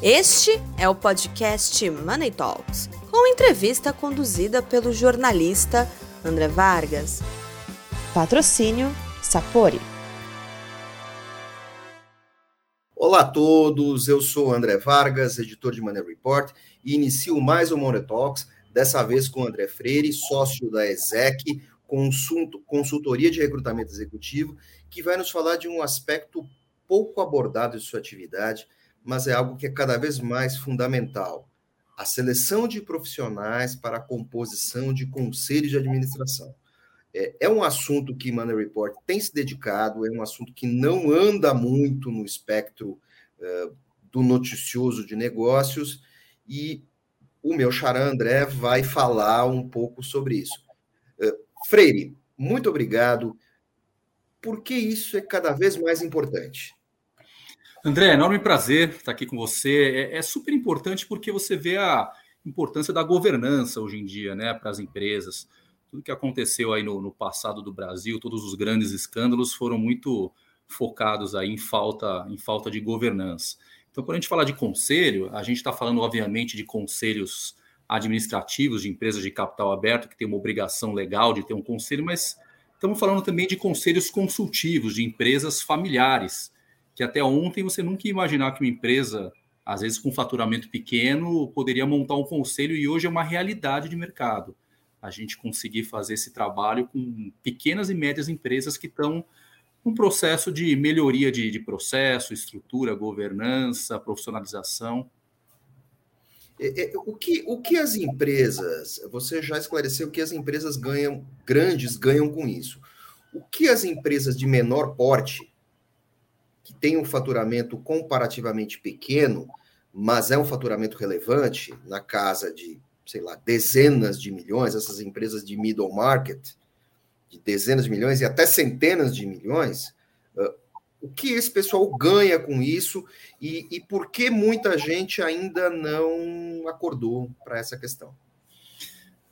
Este é o podcast Money Talks, com entrevista conduzida pelo jornalista André Vargas. Patrocínio Sapori. Olá a todos, eu sou André Vargas, editor de Money Report, e inicio mais um Money Talks, dessa vez com André Freire, sócio da ESEC, consultoria de recrutamento executivo, que vai nos falar de um aspecto pouco abordado de sua atividade, mas é algo que é cada vez mais fundamental. A seleção de profissionais para a composição de conselhos de administração. É, é um assunto que Money Report tem se dedicado, é um assunto que não anda muito no espectro uh, do noticioso de negócios, e o meu xará André vai falar um pouco sobre isso. Uh, Freire, muito obrigado. Por que isso é cada vez mais importante? André, enorme prazer estar aqui com você. É, é, super importante porque você vê a importância da governança hoje em dia, né, para as empresas. Tudo que aconteceu aí no, no, passado do Brasil, todos os grandes escândalos foram muito focados aí em falta, em falta de governança. Então, quando a gente fala de conselho, a gente está falando, obviamente, de conselhos administrativos de empresas de capital aberto que tem uma obrigação legal de ter um conselho, mas estamos falando também de conselhos consultivos de empresas familiares que até ontem você nunca ia imaginar que uma empresa, às vezes com faturamento pequeno, poderia montar um conselho e hoje é uma realidade de mercado. A gente conseguir fazer esse trabalho com pequenas e médias empresas que estão num processo de melhoria de, de processo, estrutura, governança, profissionalização. É, é, o que, o que as empresas, você já esclareceu que as empresas ganham, grandes ganham com isso. O que as empresas de menor porte que tem um faturamento comparativamente pequeno, mas é um faturamento relevante, na casa de, sei lá, dezenas de milhões, essas empresas de middle market, de dezenas de milhões e até centenas de milhões, uh, o que esse pessoal ganha com isso e, e por que muita gente ainda não acordou para essa questão?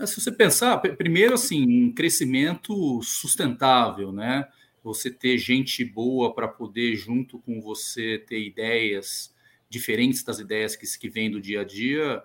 É, se você pensar, primeiro, assim, um crescimento sustentável, né? Você ter gente boa para poder, junto com você, ter ideias diferentes das ideias que, que vêm do dia a dia,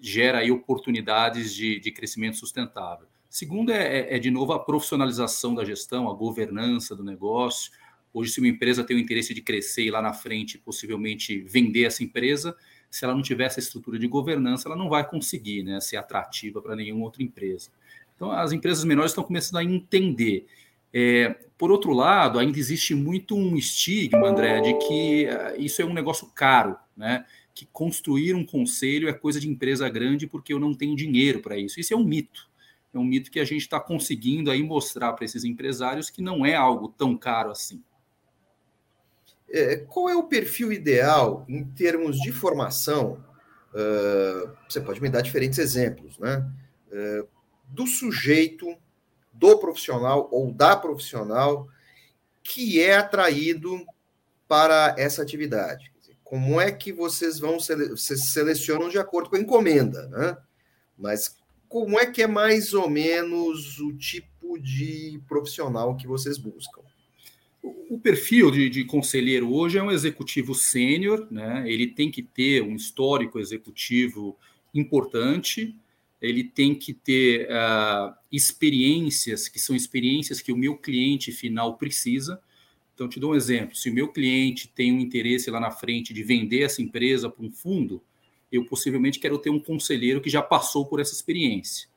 gera aí oportunidades de, de crescimento sustentável. Segundo é, é, é, de novo, a profissionalização da gestão, a governança do negócio. Hoje, se uma empresa tem o interesse de crescer e lá na frente, possivelmente, vender essa empresa, se ela não tiver essa estrutura de governança, ela não vai conseguir né, ser atrativa para nenhuma outra empresa. Então, as empresas menores estão começando a entender é, por outro lado, ainda existe muito um estigma, André, de que uh, isso é um negócio caro, né? Que construir um conselho é coisa de empresa grande porque eu não tenho dinheiro para isso. Isso é um mito. É um mito que a gente está conseguindo aí mostrar para esses empresários que não é algo tão caro assim. É, qual é o perfil ideal em termos de formação? Uh, você pode me dar diferentes exemplos, né? Uh, do sujeito do profissional ou da profissional que é atraído para essa atividade. Como é que vocês vão vocês selecionam de acordo com a encomenda, né? Mas como é que é mais ou menos o tipo de profissional que vocês buscam? O perfil de, de conselheiro hoje é um executivo sênior, né? Ele tem que ter um histórico executivo importante, ele tem que ter uh, experiências que são experiências que o meu cliente final precisa. Então, te dou um exemplo: se o meu cliente tem um interesse lá na frente de vender essa empresa para um fundo, eu possivelmente quero ter um conselheiro que já passou por essa experiência.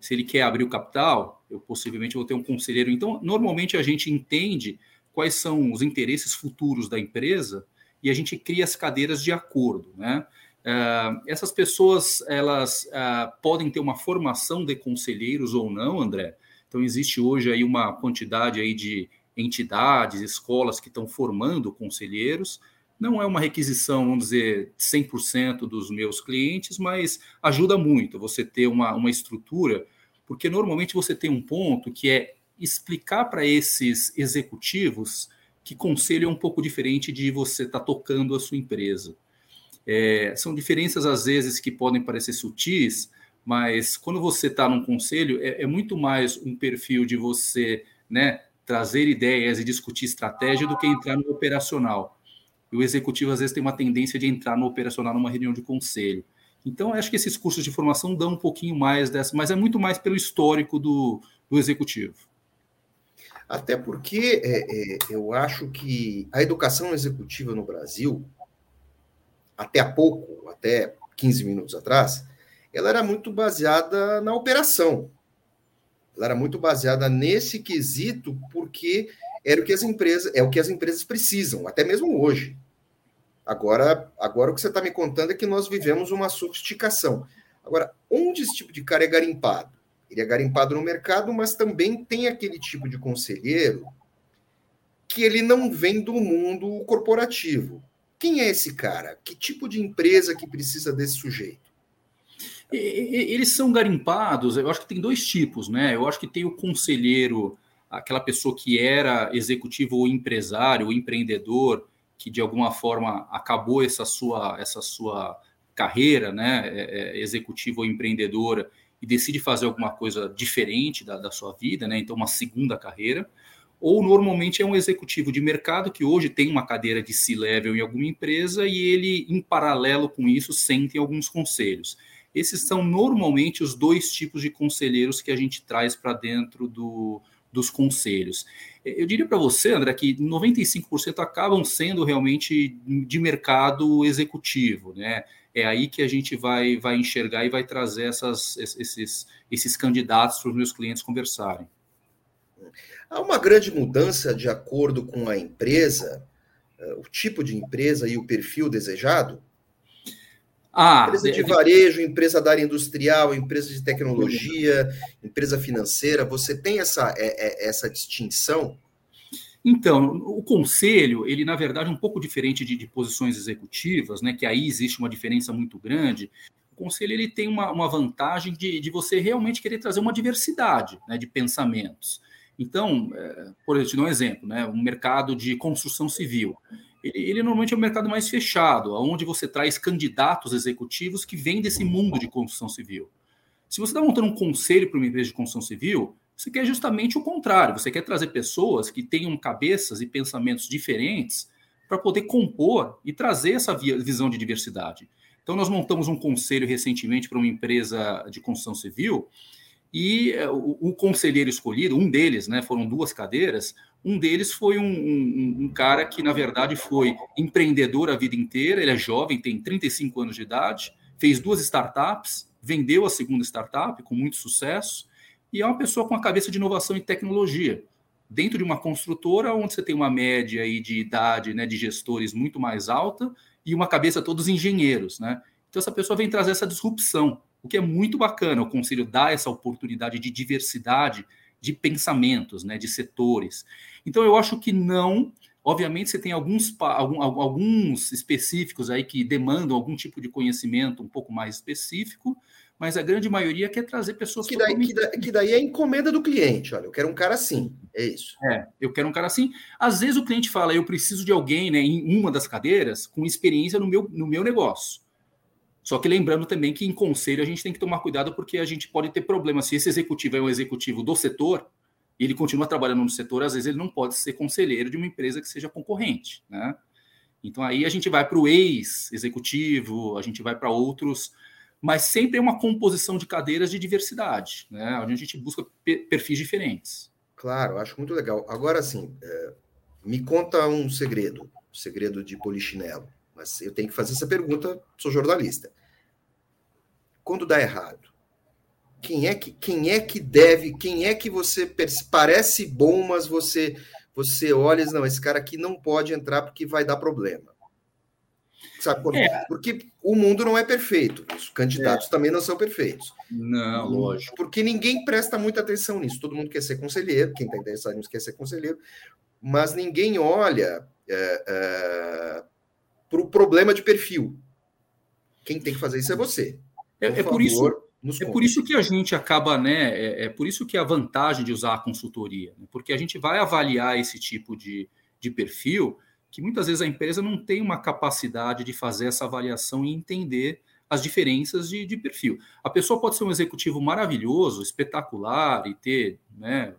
Se ele quer abrir o capital, eu possivelmente vou ter um conselheiro. Então, normalmente a gente entende quais são os interesses futuros da empresa e a gente cria as cadeiras de acordo, né? Uh, essas pessoas elas uh, podem ter uma formação de conselheiros ou não, André. Então existe hoje aí uma quantidade aí de entidades, escolas que estão formando conselheiros. Não é uma requisição, vamos dizer, 100% dos meus clientes, mas ajuda muito você ter uma, uma estrutura, porque normalmente você tem um ponto que é explicar para esses executivos que conselho é um pouco diferente de você estar tá tocando a sua empresa. É, são diferenças, às vezes, que podem parecer sutis, mas quando você está num conselho, é, é, muito mais um perfil de você né, trazer ideias e discutir estratégia do que entrar no operacional. e o executivo às vezes tem uma tendência de entrar no operacional numa reunião de conselho. Então, acho que esses cursos de formação dão um pouquinho mais dessa, mas é muito mais pelo histórico do, do executivo. Até porque é, é, eu acho que a educação executiva no Brasil, até há pouco, até 15 minutos atrás, ela era muito baseada na operação. Ela era muito baseada nesse quesito, porque era o que as empresas, é o que as empresas precisam, até mesmo hoje. Agora, agora o que você está me contando é que nós vivemos uma sofisticação. Agora, onde esse tipo de cara é garimpado? Ele é garimpado no mercado, mas também tem aquele tipo de conselheiro que ele não vem do mundo corporativo. Quem é esse cara? Que tipo de empresa que precisa desse sujeito? Eles são garimpados, eu acho que tem dois tipos, né? Eu acho que tem o conselheiro, aquela pessoa que era executivo ou empresário, ou empreendedor, que de alguma forma acabou essa sua, essa sua carreira, né? É, é, executiva ou empreendedora, e decide fazer alguma coisa diferente da, da sua vida, né? Então, uma segunda carreira ou normalmente é um executivo de mercado que hoje tem uma cadeira de C-level em alguma empresa e ele, em paralelo com isso, sente alguns conselhos. Esses são normalmente os dois tipos de conselheiros que a gente traz para dentro do, dos conselhos. Eu diria para você, André, que 95% acabam sendo realmente de mercado executivo, né? É aí que a gente vai, vai enxergar e vai trazer essas, esses, esses candidatos para os meus clientes conversarem. Há uma grande mudança de acordo com a empresa, eh, o tipo de empresa e o perfil desejado? Ah, empresa de varejo, empresa da área industrial, empresa de tecnologia, empresa financeira, você tem essa, é, é, essa distinção? Então, o conselho, ele na verdade é um pouco diferente de, de, posições executivas, né? Que aí existe uma diferença muito grande. O conselho ele tem uma, uma vantagem de, de você realmente querer trazer uma diversidade né, de pensamentos. Então, é, por exemplo, um exemplo, né? Um mercado de construção civil. Ele, ele normalmente é um mercado mais fechado, onde você traz candidatos executivos que vêm desse mundo de construção civil. Se você está montando um conselho para uma empresa de construção civil, você quer justamente o contrário. Você quer trazer pessoas que tenham cabeças e pensamentos diferentes para poder compor e trazer essa visão de diversidade. Então, nós montamos um conselho recentemente para uma empresa de construção civil e eh, o, o, conselheiro escolhido, um deles, né, foram duas cadeiras, um deles foi um, um, um, cara que, na verdade, foi empreendedor a vida inteira, ele é jovem, tem 35 anos de idade, fez duas startups, vendeu a segunda startup com muito sucesso, e é uma pessoa com a cabeça de inovação e tecnologia. Dentro de uma construtora, onde você tem uma média aí de idade né, de gestores muito mais alta e uma cabeça todos engenheiros. Né? Então, essa pessoa vem trazer essa disrupção o que é muito bacana. O conselho dá essa oportunidade de diversidade de pensamentos, né, de setores. Então, eu acho que não. Obviamente, você tem alguns, alguns específicos aí que demandam algum tipo de conhecimento um pouco mais específico, mas a grande maioria quer trazer pessoas que daí, que, daí, que daí é encomenda do cliente. Olha, eu quero um cara assim, é isso. É, eu quero um cara assim. Às vezes o cliente fala, eu preciso de alguém, né, em uma das cadeiras, com experiência no meu, no meu negócio. Só que lembrando também que em conselho a gente tem que tomar cuidado porque a gente pode ter problemas. Se esse executivo é um executivo do setor e ele continua trabalhando no setor, às vezes ele não pode ser conselheiro de uma empresa que seja concorrente, né? Então aí a gente vai para o ex-executivo, a gente vai para outros, mas sempre é uma composição de cadeiras de diversidade, né? Onde a gente busca perfis diferentes. Claro, acho muito legal. Agora, assim, é, me conta um segredo, segredo de polichinelo mas eu tenho que fazer essa pergunta, sou jornalista. Quando dá errado, quem é que quem é que deve, quem é que você parece bom, mas você você olha e diz, não, esse cara aqui não pode entrar porque vai dar problema. Sabe é. Porque o mundo não é perfeito. Os candidatos é. também não são perfeitos. Não, lógico. Porque ninguém presta muita atenção nisso. Todo mundo quer ser conselheiro, quem está interessado nisso quer ser conselheiro, mas ninguém olha é para o problema de perfil. Quem tem que fazer isso é você. É, por, é por isso. É por isso que a gente acaba, né? É, é, por isso que a vantagem de usar a consultoria, né? porque a gente vai avaliar esse tipo de, de perfil que muitas vezes a empresa não tem uma capacidade de fazer essa avaliação e entender as diferenças de, de perfil. A pessoa pode ser um executivo maravilhoso, espetacular e ter né,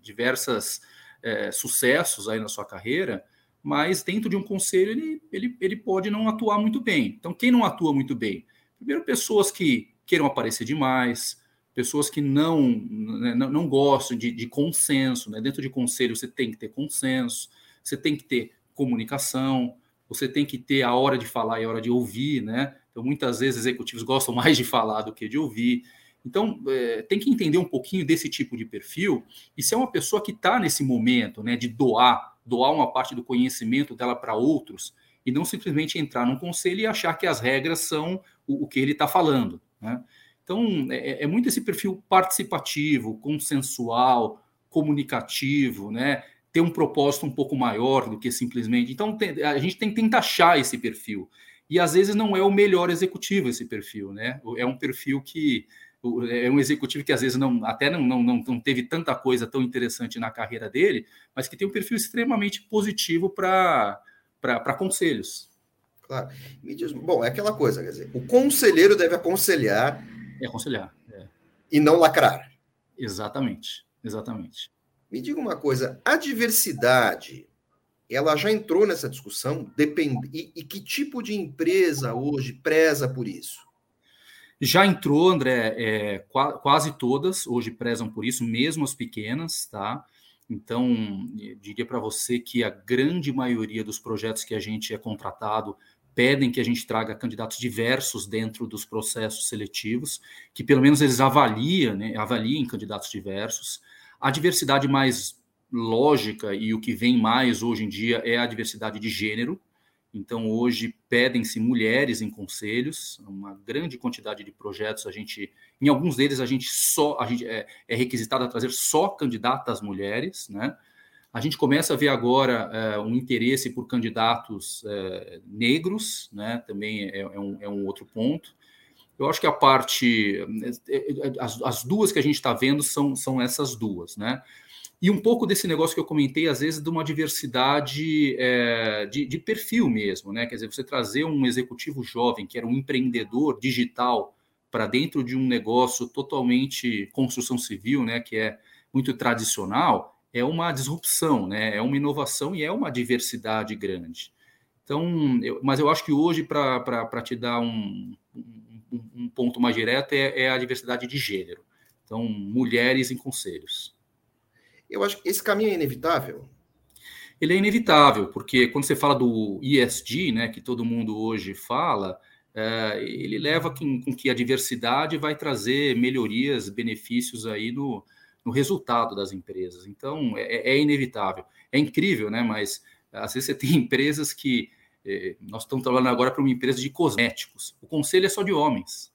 diversos é, sucessos aí na sua carreira, mas dentro de um conselho ele, ele, ele pode não atuar muito bem. Então, quem não atua muito bem? Primeiro, pessoas que queiram aparecer demais, pessoas que não, né, não, não gostam de, de consenso. Né? Dentro de conselho, você tem que ter consenso, você tem que ter comunicação, você tem que ter a hora de falar e a hora de ouvir, né? Então, muitas vezes, executivos gostam mais de falar do que de ouvir. Então, é, tem que entender um pouquinho desse tipo de perfil e se é uma pessoa que está nesse momento né, de doar, doar uma parte do conhecimento dela para outros e não simplesmente entrar num conselho e achar que as regras são o, o que ele está falando. Né? Então, é, é, muito esse perfil participativo, consensual, comunicativo, né? ter um propósito um pouco maior do que simplesmente. Então, tem, a gente tem que tentar achar esse perfil. E às vezes não é o melhor executivo esse perfil, né? É um perfil que é um executivo que às vezes não até não, não, não teve tanta coisa tão interessante na carreira dele, mas que tem um perfil extremamente positivo para conselhos. Claro. Me diz, bom, é aquela coisa, quer dizer, o conselheiro deve aconselhar. É aconselhar. É. E não lacrar. Exatamente, exatamente. Me diga uma coisa, a diversidade, ela já entrou nessa discussão? Depende, e, e que tipo de empresa hoje preza por isso? Já entrou, André, é, quase todas hoje prezam por isso, mesmo as pequenas, tá? Então, diria para você que a grande maioria dos projetos que a gente é contratado pedem que a gente traga candidatos diversos dentro dos processos seletivos, que pelo menos eles avaliem, né, avaliem candidatos diversos. A diversidade mais lógica e o que vem mais hoje em dia é a diversidade de gênero, então, hoje pedem-se mulheres em conselhos, uma grande quantidade de projetos. A gente, em alguns deles, a gente só a gente é, é requisitado a trazer só candidatas mulheres, né? A gente começa a ver agora é, um interesse por candidatos é, negros, né? Também é, é, um, é um outro ponto. Eu acho que a parte, é, é, as, as duas que a gente está vendo são, são essas duas, né? E um pouco desse negócio que eu comentei, às vezes, de uma diversidade é, de, de, perfil mesmo, né? Quer dizer, você trazer um executivo jovem, que era um empreendedor digital, para dentro de um negócio totalmente construção civil, né? Que é muito tradicional, é uma disrupção, né? É uma inovação e é uma diversidade grande. Então, eu, mas eu acho que hoje, para te dar um, um, um, ponto mais direto, é, é a diversidade de gênero. Então, mulheres em conselhos. Eu acho que esse caminho é inevitável. Ele é inevitável, porque quando você fala do ESG, né, que todo mundo hoje fala, é, ele leva com, com, que a diversidade vai trazer melhorias, benefícios aí no, no resultado das empresas. Então, é, é, inevitável. É incrível, né? Mas às vezes você tem empresas que. É, nós estamos trabalhando agora para uma empresa de cosméticos. O conselho é só de homens.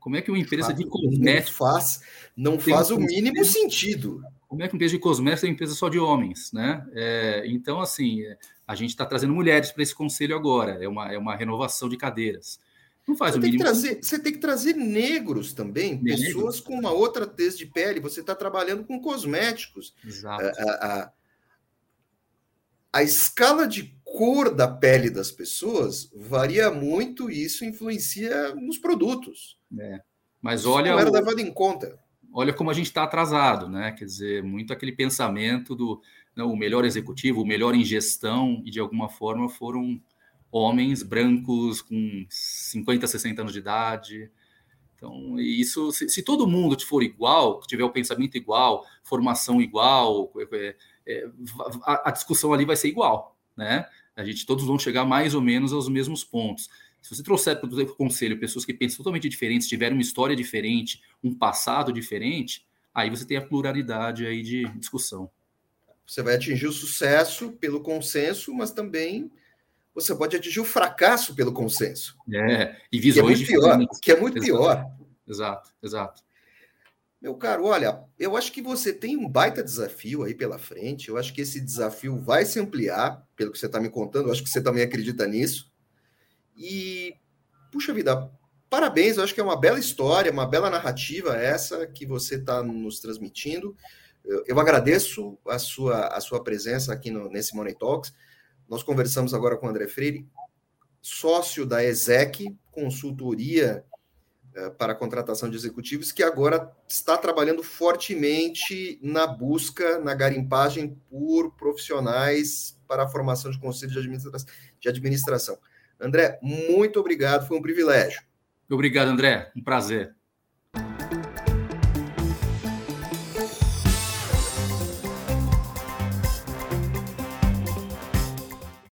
Como é que uma empresa de cosméticos. Não faz, não faz o mínimo sentido. Como é que uma empresa de cosméticos é uma empresa só de homens, né? É, então, assim, a gente está trazendo mulheres para esse conselho agora, é uma, é uma renovação de cadeiras. Não faz você o mínimo. Tem que trazer, você tem que trazer negros também, negros. pessoas com uma outra tez de pele. Você está trabalhando com cosméticos. Exato. A, a, a, escala de cor da pele das pessoas varia muito e isso influencia nos produtos. É. Mas olha. Não era o... levado em conta olha como a gente está atrasado, né? Quer dizer, muito aquele pensamento do não, o melhor executivo, o melhor em gestão, e de alguma forma foram homens brancos com 50, 60 anos de idade. Então, isso, se, se todo mundo for igual, tiver o pensamento igual, formação igual, é, é, a, a discussão ali vai ser igual, né? A gente todos vão chegar mais ou menos aos mesmos pontos. Se você trouxer para o conselho pessoas que pensam totalmente diferentes, tiveram uma história diferente, um passado diferente, aí você tem a pluralidade aí de discussão. Você vai atingir o sucesso pelo consenso, mas também você pode atingir o fracasso pelo consenso. É, e visões que é muito pior, que é muito exato, pior. Exato, exato. Meu caro, olha, eu acho que você tem um baita desafio aí pela frente. Eu acho que esse desafio vai se ampliar, pelo que você está me contando. Eu acho que você também acredita nisso. E, puxa vida, parabéns, eu acho que é uma bela história, uma bela narrativa essa que você está nos transmitindo. Eu, eu, agradeço a sua, a sua presença aqui no, nesse Money Talks. Nós conversamos agora com o André Freire, sócio da ESEC, consultoria eh, para contratação de executivos, que agora está trabalhando fortemente na busca, na garimpagem por profissionais para a formação de conselho. De administração. André, muito obrigado, foi um privilégio. Obrigado, André, um prazer.